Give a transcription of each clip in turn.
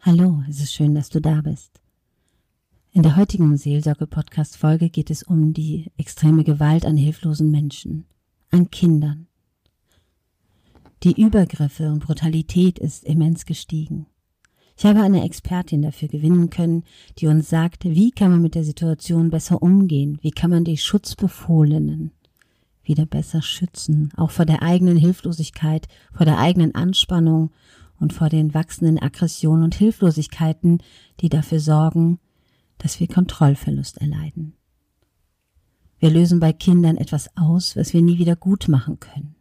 Hallo, es ist schön, dass du da bist. In der heutigen Seelsorge-Podcast-Folge geht es um die extreme Gewalt an hilflosen Menschen, an Kindern. Die Übergriffe und Brutalität ist immens gestiegen. Ich habe eine Expertin dafür gewinnen können, die uns sagt, wie kann man mit der Situation besser umgehen, wie kann man die Schutzbefohlenen wieder besser schützen, auch vor der eigenen Hilflosigkeit, vor der eigenen Anspannung und vor den wachsenden Aggressionen und Hilflosigkeiten, die dafür sorgen, dass wir Kontrollverlust erleiden. Wir lösen bei Kindern etwas aus, was wir nie wieder gut machen können,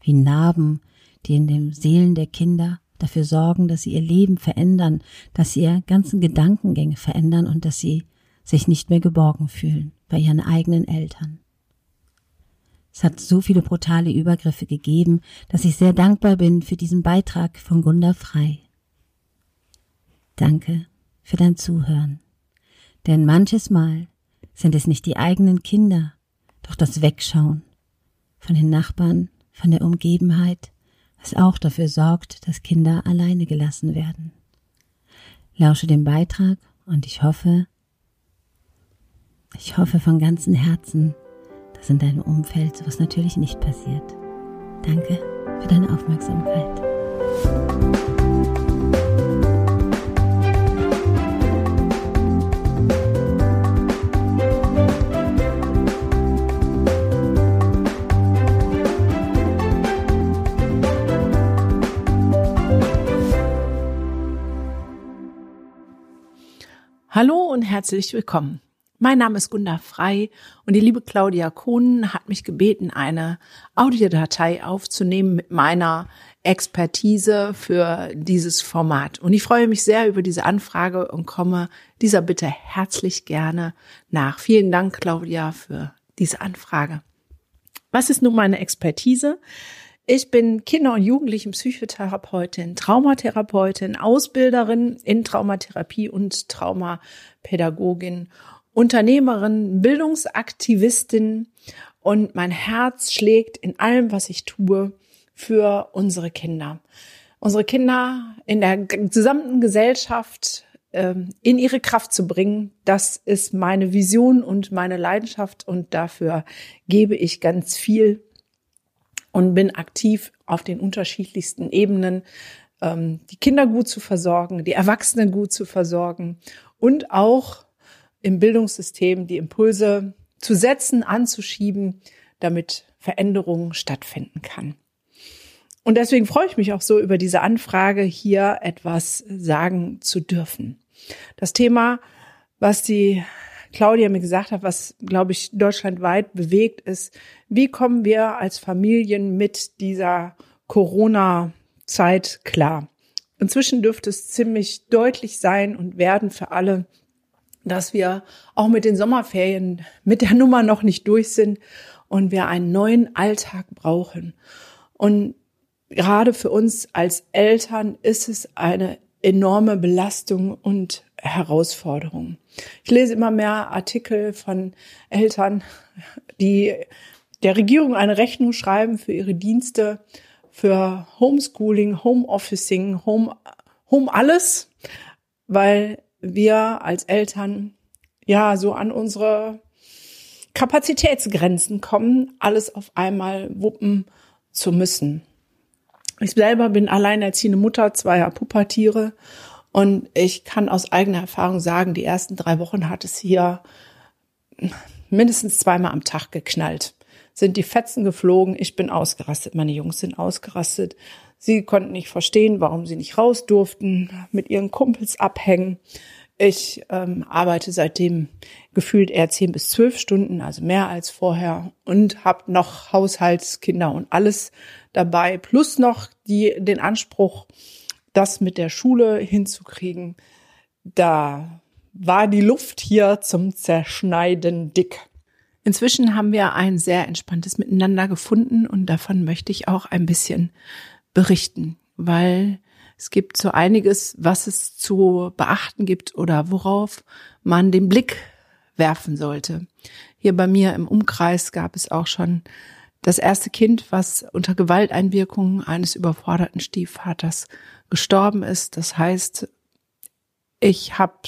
wie Narben, die in den Seelen der Kinder dafür sorgen, dass sie ihr Leben verändern, dass sie ihre ganzen Gedankengänge verändern und dass sie sich nicht mehr geborgen fühlen bei ihren eigenen Eltern. Es hat so viele brutale Übergriffe gegeben, dass ich sehr dankbar bin für diesen Beitrag von Gunda Frei. Danke für dein Zuhören. Denn manches Mal sind es nicht die eigenen Kinder, doch das Wegschauen von den Nachbarn, von der Umgebenheit, was auch dafür sorgt, dass Kinder alleine gelassen werden. Lausche dem Beitrag und ich hoffe, ich hoffe von ganzem Herzen, dass in deinem Umfeld sowas natürlich nicht passiert. Danke für deine Aufmerksamkeit. Hallo und herzlich willkommen. Mein Name ist Gunda Frei und die liebe Claudia Kohn hat mich gebeten, eine Audiodatei aufzunehmen mit meiner Expertise für dieses Format. Und ich freue mich sehr über diese Anfrage und komme dieser Bitte herzlich gerne nach. Vielen Dank, Claudia, für diese Anfrage. Was ist nun meine Expertise? Ich bin Kinder- und Jugendlichen-Psychotherapeutin, Traumatherapeutin, Ausbilderin in Traumatherapie und Traumapädagogin Unternehmerin, Bildungsaktivistin und mein Herz schlägt in allem, was ich tue, für unsere Kinder. Unsere Kinder in der gesamten Gesellschaft ähm, in ihre Kraft zu bringen, das ist meine Vision und meine Leidenschaft und dafür gebe ich ganz viel und bin aktiv auf den unterschiedlichsten Ebenen, ähm, die Kinder gut zu versorgen, die Erwachsenen gut zu versorgen und auch im Bildungssystem die Impulse zu setzen, anzuschieben, damit Veränderungen stattfinden kann. Und deswegen freue ich mich auch so über diese Anfrage, hier etwas sagen zu dürfen. Das Thema, was die Claudia mir gesagt hat, was, glaube ich, deutschlandweit bewegt, ist, wie kommen wir als Familien mit dieser Corona-Zeit klar? Inzwischen dürfte es ziemlich deutlich sein und werden für alle, dass wir auch mit den Sommerferien mit der Nummer noch nicht durch sind und wir einen neuen Alltag brauchen. Und gerade für uns als Eltern ist es eine enorme Belastung und Herausforderung. Ich lese immer mehr Artikel von Eltern, die der Regierung eine Rechnung schreiben für ihre Dienste, für Homeschooling, Homeofficing, Home, Home alles, weil wir als Eltern ja so an unsere Kapazitätsgrenzen kommen, alles auf einmal wuppen zu müssen. Ich selber bin alleinerziehende Mutter zweier Puppatiere und ich kann aus eigener Erfahrung sagen, die ersten drei Wochen hat es hier mindestens zweimal am Tag geknallt. Sind die Fetzen geflogen, ich bin ausgerastet, meine Jungs sind ausgerastet. Sie konnten nicht verstehen, warum sie nicht raus durften, mit ihren Kumpels abhängen. Ich ähm, arbeite seitdem gefühlt eher zehn bis zwölf Stunden, also mehr als vorher, und habe noch Haushaltskinder und alles dabei, plus noch die, den Anspruch, das mit der Schule hinzukriegen. Da war die Luft hier zum Zerschneiden dick. Inzwischen haben wir ein sehr entspanntes Miteinander gefunden und davon möchte ich auch ein bisschen berichten, weil es gibt so einiges, was es zu beachten gibt oder worauf man den Blick werfen sollte. Hier bei mir im Umkreis gab es auch schon das erste Kind, was unter Gewalteinwirkungen eines überforderten Stiefvaters gestorben ist. Das heißt, ich habe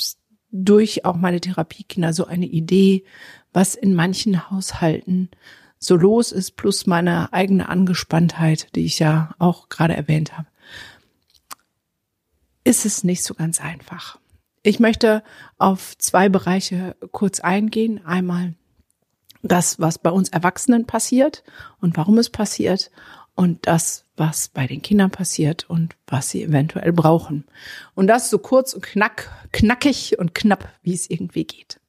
durch auch meine Therapiekinder so eine Idee, was in manchen Haushalten so los ist, plus meine eigene Angespanntheit, die ich ja auch gerade erwähnt habe, ist es nicht so ganz einfach. Ich möchte auf zwei Bereiche kurz eingehen. Einmal das, was bei uns Erwachsenen passiert und warum es passiert und das, was bei den Kindern passiert und was sie eventuell brauchen. Und das so kurz und knack, knackig und knapp, wie es irgendwie geht.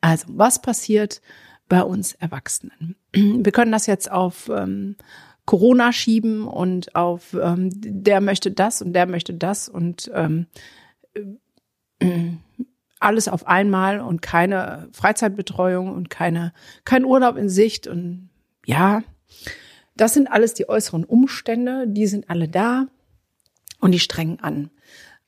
Also, was passiert bei uns Erwachsenen? Wir können das jetzt auf ähm, Corona schieben und auf ähm, der möchte das und der möchte das und ähm, äh, alles auf einmal und keine Freizeitbetreuung und keine kein Urlaub in Sicht und ja, das sind alles die äußeren Umstände, die sind alle da und die strengen an.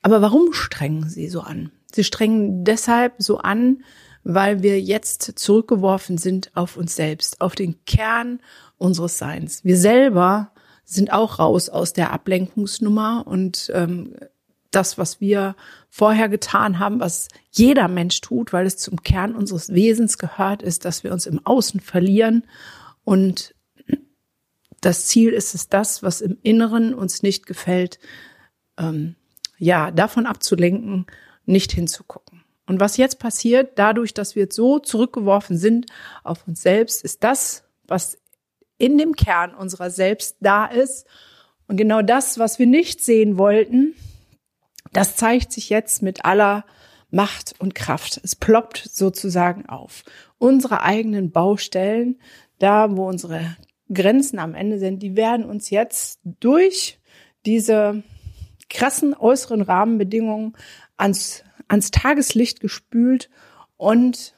Aber warum strengen sie so an? Sie strengen deshalb so an, weil wir jetzt zurückgeworfen sind auf uns selbst, auf den Kern unseres Seins. Wir selber sind auch raus aus der Ablenkungsnummer und ähm, das, was wir vorher getan haben, was jeder Mensch tut, weil es zum Kern unseres Wesens gehört, ist, dass wir uns im Außen verlieren und das Ziel ist es, das, was im Inneren uns nicht gefällt, ähm, ja, davon abzulenken, nicht hinzugucken. Und was jetzt passiert, dadurch, dass wir so zurückgeworfen sind auf uns selbst, ist das, was in dem Kern unserer selbst da ist. Und genau das, was wir nicht sehen wollten, das zeigt sich jetzt mit aller Macht und Kraft. Es ploppt sozusagen auf. Unsere eigenen Baustellen, da wo unsere Grenzen am Ende sind, die werden uns jetzt durch diese krassen äußeren Rahmenbedingungen ans, ans Tageslicht gespült und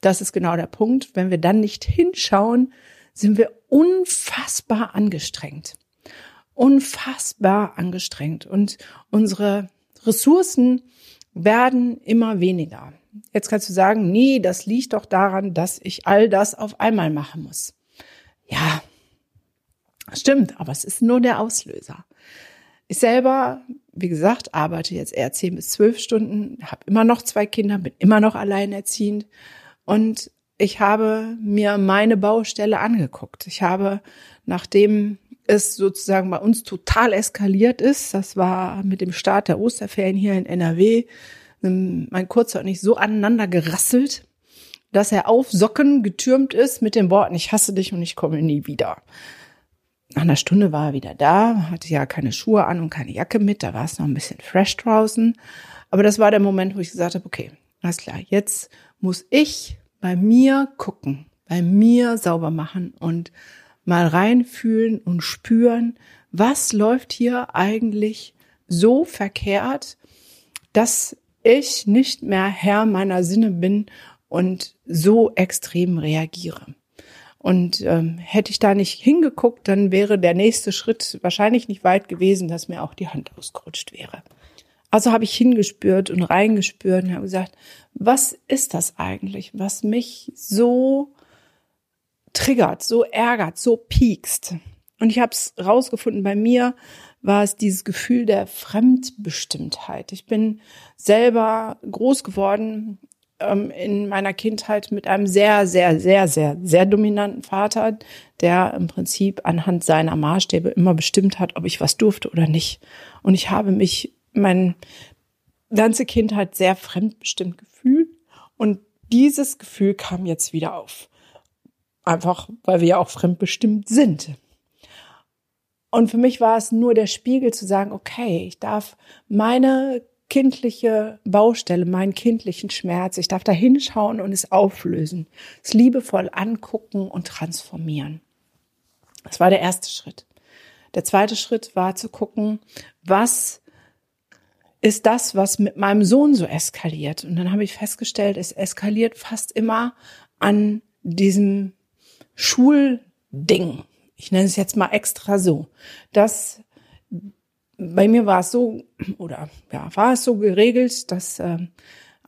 das ist genau der Punkt. Wenn wir dann nicht hinschauen, sind wir unfassbar angestrengt. Unfassbar angestrengt. Und unsere Ressourcen werden immer weniger. Jetzt kannst du sagen, nee, das liegt doch daran, dass ich all das auf einmal machen muss. Ja, stimmt, aber es ist nur der Auslöser. Ich selber, wie gesagt, arbeite jetzt eher zehn bis zwölf Stunden, habe immer noch zwei Kinder, bin immer noch alleinerziehend und ich habe mir meine Baustelle angeguckt. Ich habe, nachdem es sozusagen bei uns total eskaliert ist, das war mit dem Start der Osterferien hier in NRW, mein Kurzer und ich so aneinander gerasselt, dass er auf Socken getürmt ist mit den Worten, ich hasse dich und ich komme nie wieder. Nach einer Stunde war er wieder da, hatte ja keine Schuhe an und keine Jacke mit, da war es noch ein bisschen fresh draußen. Aber das war der Moment, wo ich gesagt habe, okay, alles klar, jetzt muss ich bei mir gucken, bei mir sauber machen und mal reinfühlen und spüren, was läuft hier eigentlich so verkehrt, dass ich nicht mehr Herr meiner Sinne bin und so extrem reagiere. Und ähm, hätte ich da nicht hingeguckt, dann wäre der nächste Schritt wahrscheinlich nicht weit gewesen, dass mir auch die Hand ausgerutscht wäre. Also habe ich hingespürt und reingespürt und habe gesagt, was ist das eigentlich, was mich so triggert, so ärgert, so piekst? Und ich habe es rausgefunden, bei mir war es dieses Gefühl der Fremdbestimmtheit. Ich bin selber groß geworden ähm, in meiner Kindheit mit einem sehr, sehr, sehr, sehr, sehr dominanten Vater, der im Prinzip anhand seiner Maßstäbe immer bestimmt hat, ob ich was durfte oder nicht. Und ich habe mich meine ganze Kindheit sehr fremdbestimmt gefühlt. Und dieses Gefühl kam jetzt wieder auf. Einfach, weil wir ja auch fremdbestimmt sind. Und für mich war es nur der Spiegel zu sagen, okay, ich darf meine kindliche Baustelle, meinen kindlichen Schmerz. Ich darf da hinschauen und es auflösen, es liebevoll angucken und transformieren. Das war der erste Schritt. Der zweite Schritt war zu gucken, was ist das, was mit meinem Sohn so eskaliert. Und dann habe ich festgestellt, es eskaliert fast immer an diesem Schulding. Ich nenne es jetzt mal extra so, dass bei mir war es so, oder ja, war es so geregelt, dass äh,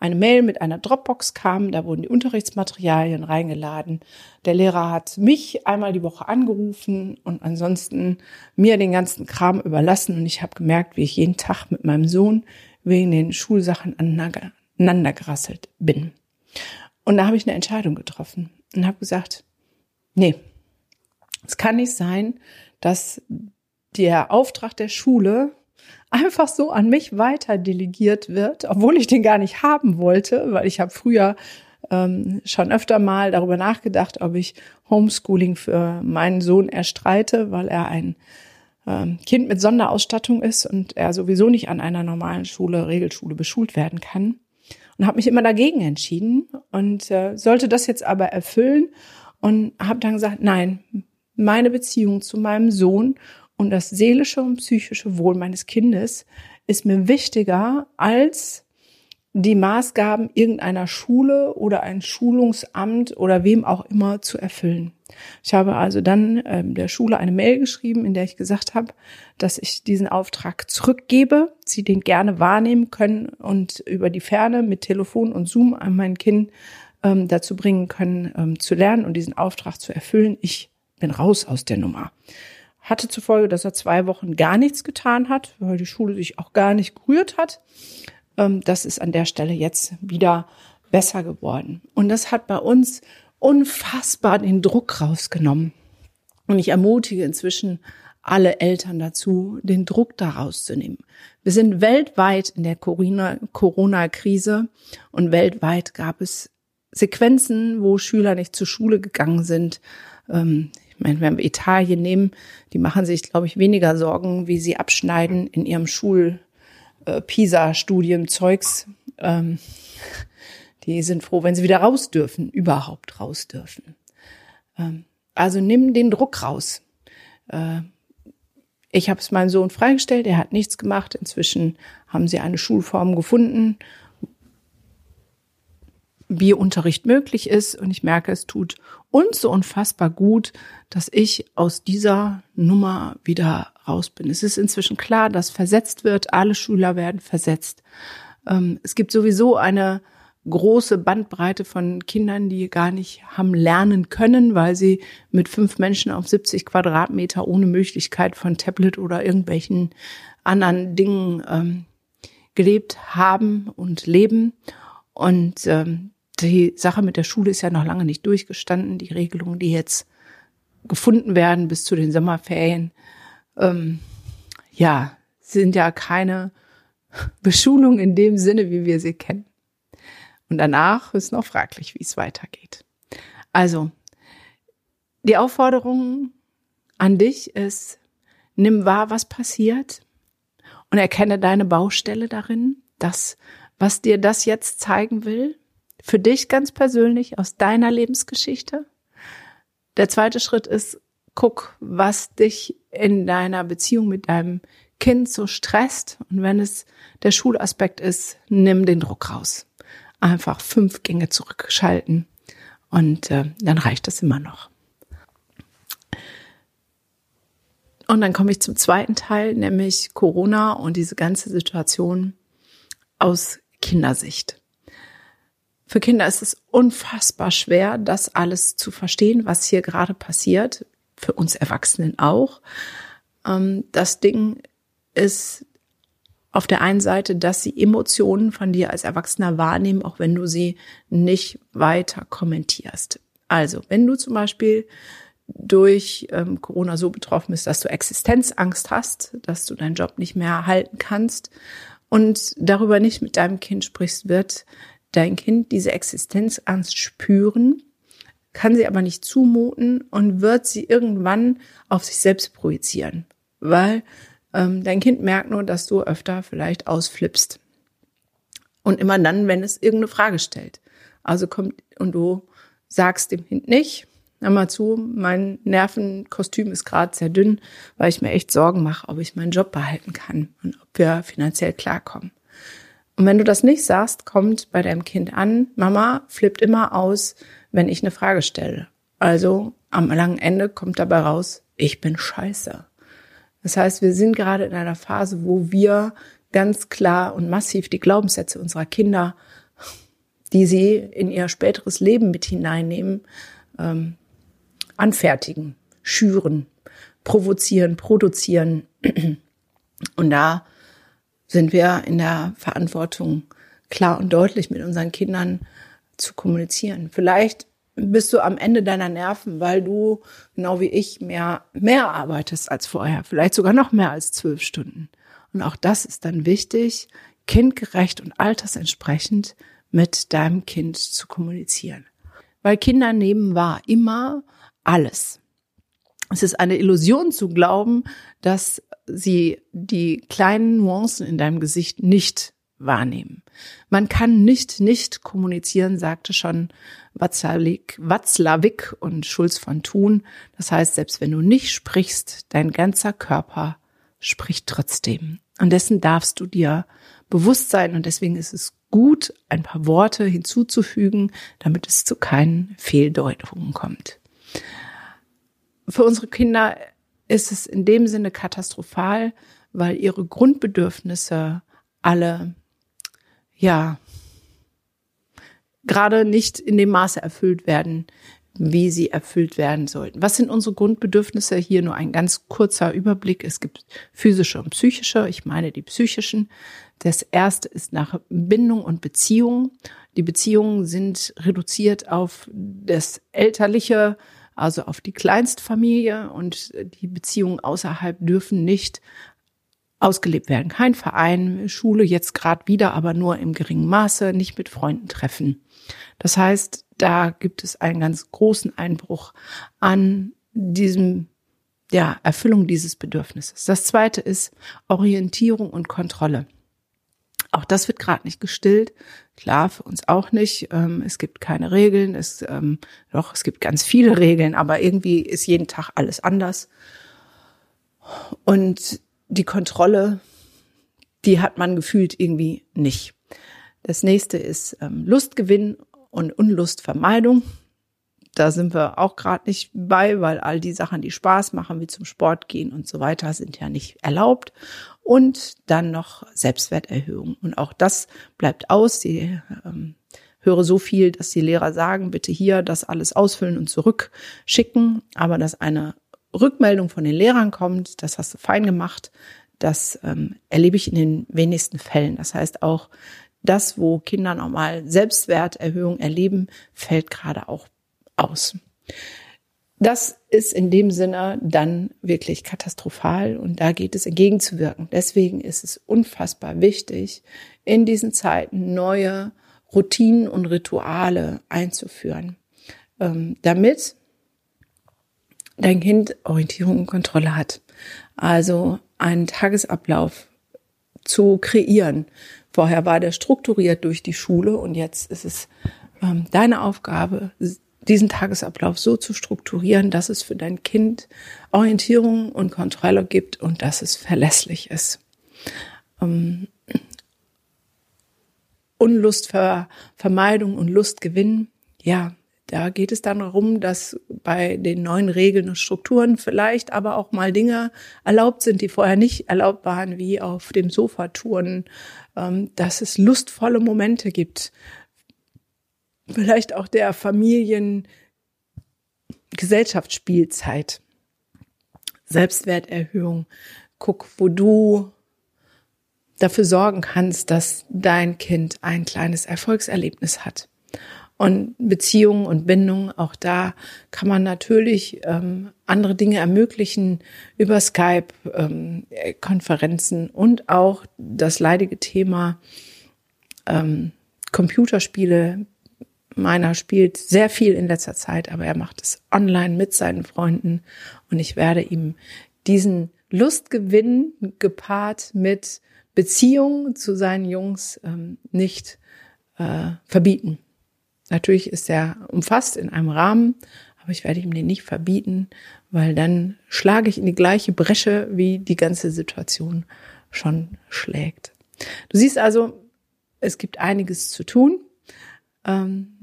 eine Mail mit einer Dropbox kam, da wurden die Unterrichtsmaterialien reingeladen. Der Lehrer hat mich einmal die Woche angerufen und ansonsten mir den ganzen Kram überlassen und ich habe gemerkt, wie ich jeden Tag mit meinem Sohn wegen den Schulsachen aneinander gerasselt bin. Und da habe ich eine Entscheidung getroffen und habe gesagt, nee, es kann nicht sein, dass der Auftrag der Schule einfach so an mich weiter delegiert wird, obwohl ich den gar nicht haben wollte, weil ich habe früher ähm, schon öfter mal darüber nachgedacht, ob ich Homeschooling für meinen Sohn erstreite, weil er ein ähm, Kind mit Sonderausstattung ist und er sowieso nicht an einer normalen Schule, Regelschule beschult werden kann. Und habe mich immer dagegen entschieden und äh, sollte das jetzt aber erfüllen und habe dann gesagt, nein, meine Beziehung zu meinem Sohn und das seelische und psychische Wohl meines Kindes ist mir wichtiger als die Maßgaben irgendeiner Schule oder ein Schulungsamt oder wem auch immer zu erfüllen. Ich habe also dann ähm, der Schule eine Mail geschrieben, in der ich gesagt habe, dass ich diesen Auftrag zurückgebe, sie den gerne wahrnehmen können und über die Ferne mit Telefon und Zoom an mein Kind ähm, dazu bringen können, ähm, zu lernen und diesen Auftrag zu erfüllen. Ich bin raus aus der Nummer hatte zur Folge, dass er zwei Wochen gar nichts getan hat, weil die Schule sich auch gar nicht gerührt hat. Ähm, das ist an der Stelle jetzt wieder besser geworden. Und das hat bei uns unfassbar den Druck rausgenommen. Und ich ermutige inzwischen alle Eltern dazu, den Druck da rauszunehmen. Wir sind weltweit in der Corona-Krise und weltweit gab es Sequenzen, wo Schüler nicht zur Schule gegangen sind. Wenn wir Italien nehmen, die machen sich, glaube ich, weniger Sorgen, wie sie abschneiden in ihrem Schul-PISA-Studienzeugs. Äh, ähm, die sind froh, wenn sie wieder raus dürfen, überhaupt raus dürfen. Ähm, also nimm den Druck raus. Äh, ich habe es meinem Sohn freigestellt, er hat nichts gemacht. Inzwischen haben sie eine Schulform gefunden, wie Unterricht möglich ist. Und ich merke, es tut uns so unfassbar gut, dass ich aus dieser Nummer wieder raus bin. Es ist inzwischen klar, dass versetzt wird. Alle Schüler werden versetzt. Ähm, es gibt sowieso eine große Bandbreite von Kindern, die gar nicht haben lernen können, weil sie mit fünf Menschen auf 70 Quadratmeter ohne Möglichkeit von Tablet oder irgendwelchen anderen Dingen ähm, gelebt haben und leben. Und ähm, die Sache mit der Schule ist ja noch lange nicht durchgestanden. Die Regelungen, die jetzt gefunden werden bis zu den Sommerferien, ähm, ja, sind ja keine Beschulung in dem Sinne, wie wir sie kennen. Und danach ist noch fraglich, wie es weitergeht. Also, die Aufforderung an dich ist, nimm wahr, was passiert und erkenne deine Baustelle darin, das, was dir das jetzt zeigen will für dich ganz persönlich aus deiner Lebensgeschichte. Der zweite Schritt ist, guck, was dich in deiner Beziehung mit deinem Kind so stresst. Und wenn es der Schulaspekt ist, nimm den Druck raus. Einfach fünf Gänge zurückschalten und äh, dann reicht das immer noch. Und dann komme ich zum zweiten Teil, nämlich Corona und diese ganze Situation aus Kindersicht. Für Kinder ist es unfassbar schwer, das alles zu verstehen, was hier gerade passiert. Für uns Erwachsenen auch. Ähm, das Ding ist auf der einen Seite, dass sie Emotionen von dir als Erwachsener wahrnehmen, auch wenn du sie nicht weiter kommentierst. Also, wenn du zum Beispiel durch ähm, Corona so betroffen bist, dass du Existenzangst hast, dass du deinen Job nicht mehr halten kannst und darüber nicht mit deinem Kind sprichst, wird dein Kind diese Existenzangst spüren, kann sie aber nicht zumuten und wird sie irgendwann auf sich selbst projizieren, weil ähm, dein Kind merkt nur, dass du öfter vielleicht ausflippst. Und immer dann, wenn es irgendeine Frage stellt. Also kommt und du sagst dem Kind nicht, hör mal zu, mein Nervenkostüm ist gerade sehr dünn, weil ich mir echt Sorgen mache, ob ich meinen Job behalten kann und ob wir finanziell klarkommen. Und wenn du das nicht sagst, kommt bei deinem Kind an, Mama flippt immer aus, wenn ich eine Frage stelle. Also am langen Ende kommt dabei raus, ich bin scheiße. Das heißt, wir sind gerade in einer Phase, wo wir ganz klar und massiv die Glaubenssätze unserer Kinder die sie in ihr späteres Leben mit hineinnehmen, ähm, anfertigen, schüren, provozieren, produzieren. Und da sind wir in der Verantwortung, klar und deutlich mit unseren Kindern zu kommunizieren. Vielleicht bist du am Ende deiner Nerven, weil du, genau wie ich, mehr, mehr arbeitest als vorher. Vielleicht sogar noch mehr als zwölf Stunden. Und auch das ist dann wichtig, kindgerecht und altersentsprechend mit deinem Kind zu kommunizieren. Weil Kinder nehmen wahr immer alles. Es ist eine Illusion zu glauben, dass sie die kleinen Nuancen in deinem Gesicht nicht wahrnehmen. Man kann nicht nicht kommunizieren, sagte schon Watzlawick, und Schulz von Thun. Das heißt, selbst wenn du nicht sprichst, dein ganzer Körper spricht trotzdem. Und dessen darfst du dir bewusst sein. Und deswegen ist es gut, ein paar Worte hinzuzufügen, damit es zu keinen Fehldeutungen kommt. Für unsere Kinder ist es in dem Sinne katastrophal, weil ihre Grundbedürfnisse alle ja, gerade nicht in dem Maße erfüllt werden, wie sie erfüllt werden sollten. Was sind unsere Grundbedürfnisse? Hier nur ein ganz kurzer Überblick. Es gibt physische und psychische. Ich meine die psychischen. Das erste ist nach Bindung und Beziehung. Die Beziehungen sind reduziert auf das Elterliche, also auf die Kleinstfamilie und die Beziehungen außerhalb dürfen nicht ausgelebt werden. Kein Verein, Schule jetzt gerade wieder, aber nur im geringen Maße, nicht mit Freunden treffen. Das heißt, da gibt es einen ganz großen Einbruch an diesem ja, Erfüllung dieses Bedürfnisses. Das zweite ist Orientierung und Kontrolle. Auch das wird gerade nicht gestillt. Klar, für uns auch nicht. Ähm, es gibt keine Regeln. Es, ähm, doch, es gibt ganz viele Regeln, aber irgendwie ist jeden Tag alles anders. Und die Kontrolle, die hat man gefühlt irgendwie nicht. Das nächste ist ähm, Lustgewinn und Unlustvermeidung. Da sind wir auch gerade nicht bei, weil all die Sachen, die Spaß machen, wie zum Sport gehen und so weiter, sind ja nicht erlaubt. Und dann noch Selbstwerterhöhung. Und auch das bleibt aus. Sie ähm, höre so viel, dass die Lehrer sagen, bitte hier das alles ausfüllen und zurückschicken. Aber dass eine Rückmeldung von den Lehrern kommt, das hast du fein gemacht, das ähm, erlebe ich in den wenigsten Fällen. Das heißt auch, das, wo Kinder normal Selbstwerterhöhung erleben, fällt gerade auch aus. Das ist in dem Sinne dann wirklich katastrophal und da geht es entgegenzuwirken. Deswegen ist es unfassbar wichtig, in diesen Zeiten neue Routinen und Rituale einzuführen, ähm, damit dein Kind Orientierung und Kontrolle hat. Also einen Tagesablauf zu kreieren. Vorher war der strukturiert durch die Schule und jetzt ist es ähm, deine Aufgabe, diesen Tagesablauf so zu strukturieren, dass es für dein Kind Orientierung und Kontrolle gibt und dass es verlässlich ist. Ähm, Unlustvermeidung und Lustgewinn, ja, da geht es dann darum, dass bei den neuen Regeln und Strukturen vielleicht aber auch mal Dinge erlaubt sind, die vorher nicht erlaubt waren, wie auf dem Sofa touren, ähm, dass es lustvolle Momente gibt. Vielleicht auch der Familien Gesellschaftsspielzeit, Selbstwerterhöhung. Guck, wo du dafür sorgen kannst, dass dein Kind ein kleines Erfolgserlebnis hat. Und Beziehungen und Bindungen, auch da kann man natürlich ähm, andere Dinge ermöglichen über Skype, ähm, Konferenzen und auch das leidige Thema ähm, Computerspiele. Meiner spielt sehr viel in letzter Zeit, aber er macht es online mit seinen Freunden und ich werde ihm diesen Lustgewinn gepaart mit Beziehungen zu seinen Jungs ähm, nicht äh, verbieten. Natürlich ist er umfasst in einem Rahmen, aber ich werde ihm den nicht verbieten, weil dann schlage ich in die gleiche Bresche, wie die ganze Situation schon schlägt. Du siehst also, es gibt einiges zu tun, ähm,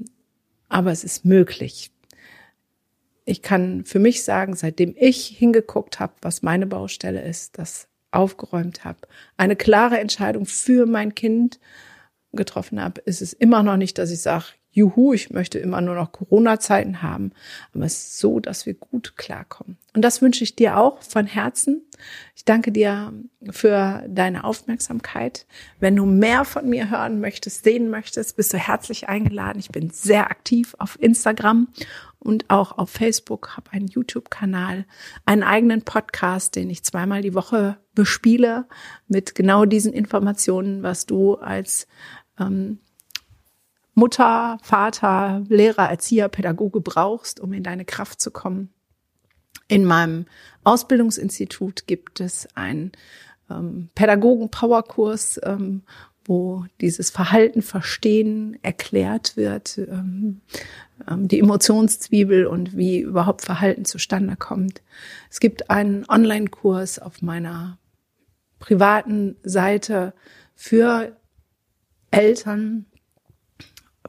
aber es ist möglich. Ich kann für mich sagen, seitdem ich hingeguckt habe, was meine Baustelle ist, das aufgeräumt habe, eine klare Entscheidung für mein Kind getroffen habe, ist es immer noch nicht, dass ich sage, juhu, ich möchte immer nur noch Corona-Zeiten haben. Aber es ist so, dass wir gut klarkommen. Und das wünsche ich dir auch von Herzen. Ich danke dir für deine Aufmerksamkeit. Wenn du mehr von mir hören möchtest, sehen möchtest, bist du herzlich eingeladen. Ich bin sehr aktiv auf Instagram und auch auf Facebook, habe einen YouTube-Kanal, einen eigenen Podcast, den ich zweimal die Woche bespiele mit genau diesen Informationen, was du als ähm, Mutter, Vater, Lehrer, Erzieher, Pädagoge brauchst, um in deine Kraft zu kommen. In meinem Ausbildungsinstitut gibt es einen ähm, Pädagogen-Powerkurs, ähm, wo dieses Verhalten verstehen erklärt wird, ähm, ähm, die Emotionszwiebel und wie überhaupt Verhalten zustande kommt. Es gibt einen Online-Kurs auf meiner privaten Seite für Eltern,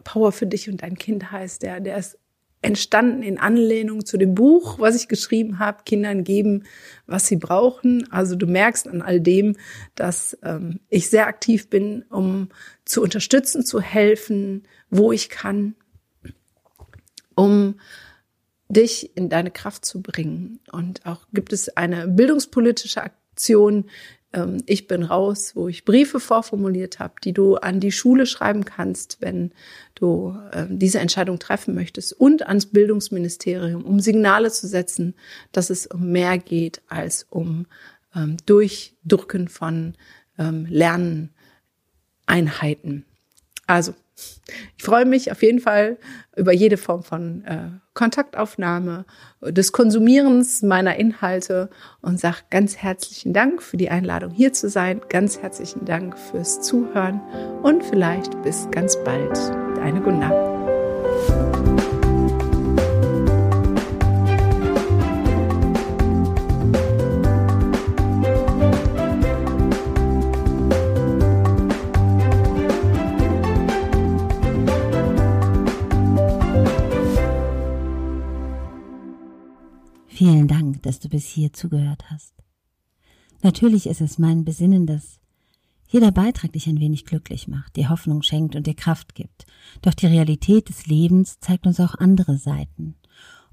Power für dich und dein Kind heißt der. Der ist entstanden in Anlehnung zu dem Buch, was ich geschrieben habe, Kindern geben, was sie brauchen. Also du merkst an all dem, dass ähm, ich sehr aktiv bin, um zu unterstützen, zu helfen, wo ich kann, um dich in deine Kraft zu bringen. Und auch gibt es eine bildungspolitische Aktion, ähm, ich bin raus, wo ich Briefe vorformuliert habe, die du an die Schule schreiben kannst, wenn du ähm, diese Entscheidung treffen möchtest und ans Bildungsministerium, um Signale zu setzen, dass es um mehr geht als um ähm, Durchdrücken von Lerneinheiten. Also ich freue mich auf jeden Fall über jede Form von äh, Kontaktaufnahme, des Konsumierens meiner Inhalte und sage ganz herzlichen Dank für die Einladung hier zu sein, ganz herzlichen Dank fürs Zuhören und vielleicht bis ganz bald. Deine Gunda. Dass du bis hier zugehört hast. Natürlich ist es mein Besinnen, dass jeder Beitrag dich ein wenig glücklich macht, dir Hoffnung schenkt und dir Kraft gibt. Doch die Realität des Lebens zeigt uns auch andere Seiten.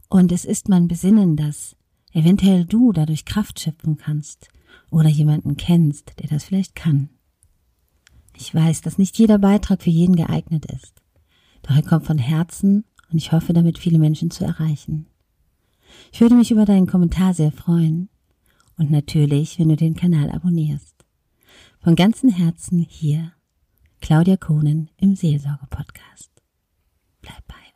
Und es ist mein Besinnen, dass eventuell du dadurch Kraft schöpfen kannst oder jemanden kennst, der das vielleicht kann. Ich weiß, dass nicht jeder Beitrag für jeden geeignet ist. Doch er kommt von Herzen und ich hoffe damit viele Menschen zu erreichen. Ich würde mich über deinen Kommentar sehr freuen und natürlich, wenn du den Kanal abonnierst. Von ganzem Herzen hier Claudia Kohnen im Seelsorge Podcast. Bleib bei.